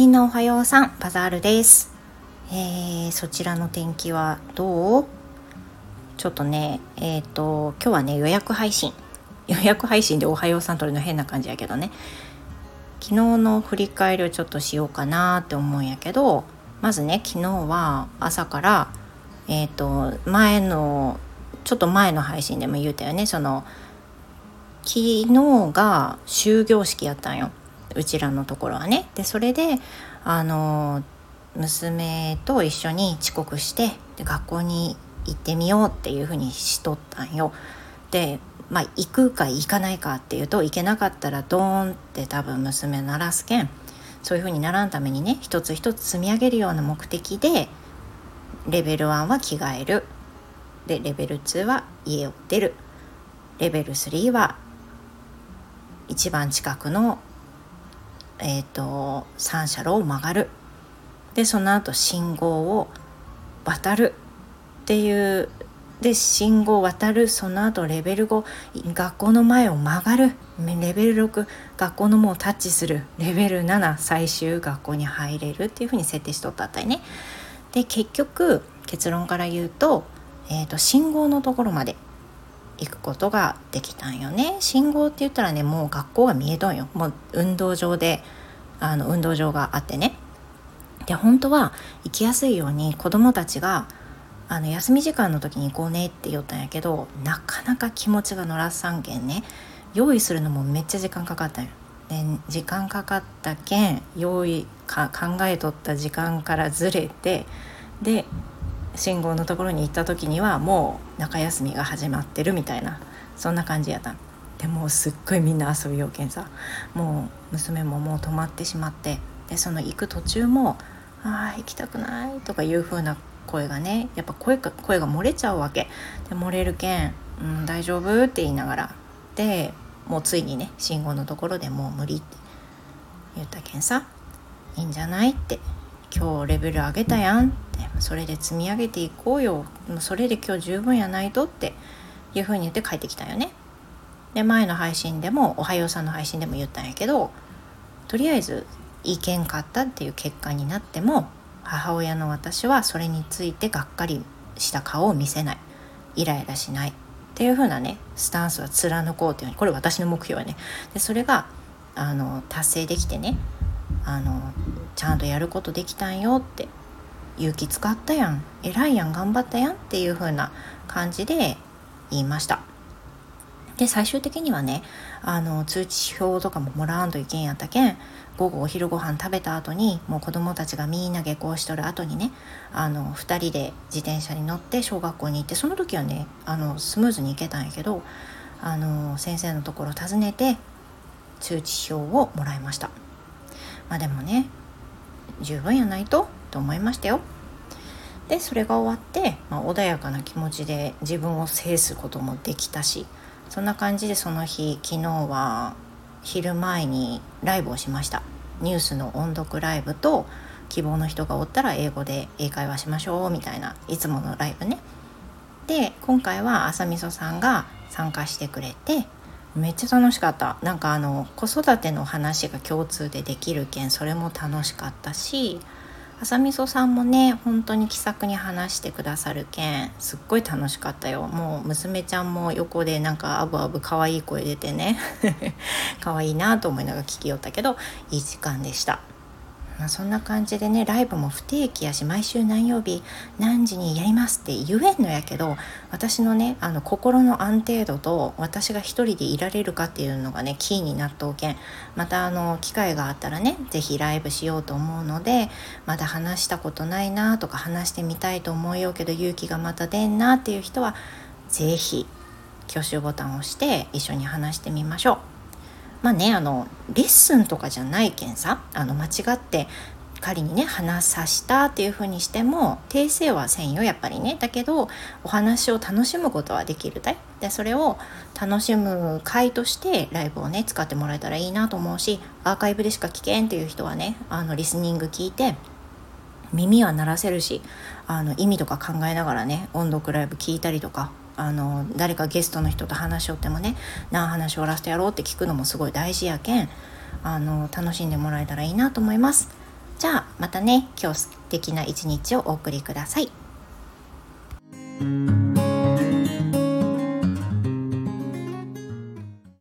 みんなおはようさんバザールです、えー、そちらの天気はどう？ちょっとねえっ、ー、と今日はね予約配信。予約配信でおはようさん撮るの変な感じやけどね。昨日の振り返りをちょっとしようかなって思うんやけどまずね昨日は朝からえっ、ー、と前のちょっと前の配信でも言うたよね。その昨日が終業式やったんよ。うちらのところはね。でそれであの娘と一緒に遅刻してで学校に行ってみようっていうふうにしとったんよ。でまあ行くか行かないかっていうと行けなかったらドーンって多分娘鳴らすけんそういうふうにならんためにね一つ一つ積み上げるような目的でレベル1は着替えるでレベル2は家を出るレベル3は一番近くのえーと、三車路を曲がる。でその後信号を渡るっていう。で信号を渡る。その後レベル5学校の前を曲がる。レベル6学校の門をタッチする。レベル7最終学校に入れるっていうふうに設定しとったったりね。で結局結論から言うと,、えーと信号のところまで行くことができたんよね。信号って言ったらねもう学校が見えとんよ。もう運動場であの運動場があってね。で本当は行きやすいように子どもたちがあの休み時間の時に行こうねって言ったんやけどなかなか気持ちが乗らさんけんね。用意するのもめっちゃ時間かかったんよ。で時間かかったけん用意か考えとった時間からずれてで信号のところに行った時にはもう中休みが始まってるみたいなそんな感じやった。でもうすっごいみんな遊びようけんさ。もう娘ももう止まってしまって。でその行く途中も「ああ行きたくない」とかいう風な声がねやっぱ声が声が漏れちゃうわけ。で漏れるけん「うん、大丈夫?」って言いながら。でもうついにね信号のところでもう無理って言ったけんさ「いいんじゃない?」って。今日レベル上げたやん。それで積み上げていこうよ。もうそれで今日十分やないとっていうふうに言って帰ってきたよね。で前の配信でも「おはようさん」の配信でも言ったんやけどとりあえずいけんかったっていう結果になっても母親の私はそれについてがっかりした顔を見せない。イライラしないっていう風なねスタンスは貫こうっていうふにこれ私の目標はね。でそれがあの達成できてねあのちゃんとやることできたんよって勇気使ったやん。偉いやん。頑張ったやんっていう風な感じで言いました。で最終的にはねあの通知表とかももらわんといけんやったけん午後お昼ご飯食べた後にもう子供たちがみんな下校しとる後にねあの2人で自転車に乗って小学校に行ってその時はねあのスムーズに行けたんやけどあの先生のところ訪ねて通知表をもらいました。まあでもね十分やないと。と思いましたよ。でそれが終わって、まあ、穏やかな気持ちで自分を制すこともできたしそんな感じでその日昨日は昼前にライブをしました。ニュースの音読ライブと希望の人がおったら英語で英会話しましょうみたいないつものライブね。で今回は朝みそさんが参加してくれてめっちゃ楽しかった。なんかあの子育ての話が共通でできるけんそれも楽しかったし朝みそさんもね本当に気さくに話してくださるけんすっごい楽しかったよ。もう娘ちゃんも横でなんかあぶあぶ可愛い声出てね。可愛いなと思いながら聞きよったけどいい時間でした。まあ、そんな感じでねライブも不定期やし毎週何曜日何時にやりますって言えんのやけど私のねあの心の安定度と私が一人でいられるかっていうのがねキーになっとうけんまたあの機会があったらね是非ライブしようと思うのでまだ話したことないなとか話してみたいと思うようけど勇気がまた出んなっていう人は是非挙手ボタンを押して一緒に話してみましょう。まあねあのレッスンとかじゃないけんさあの間違って仮にね話さしたっていうふうにしても訂正はせんよやっぱりね。だけどお話を楽しむことはできるだい。でそれを楽しむ回としてライブをね使ってもらえたらいいなと思うしアーカイブでしか聞けんっていう人はねあのリスニング聞いて耳は鳴らせるしあの意味とか考えながらね音読ライブ聞いたりとかあの誰かゲストの人と話しよってもね何話をラストやろうって聞くのもすごい大事やけんあの楽しんでもらえたらいいなと思いますじゃあまたね今日素敵な一日をお送りください。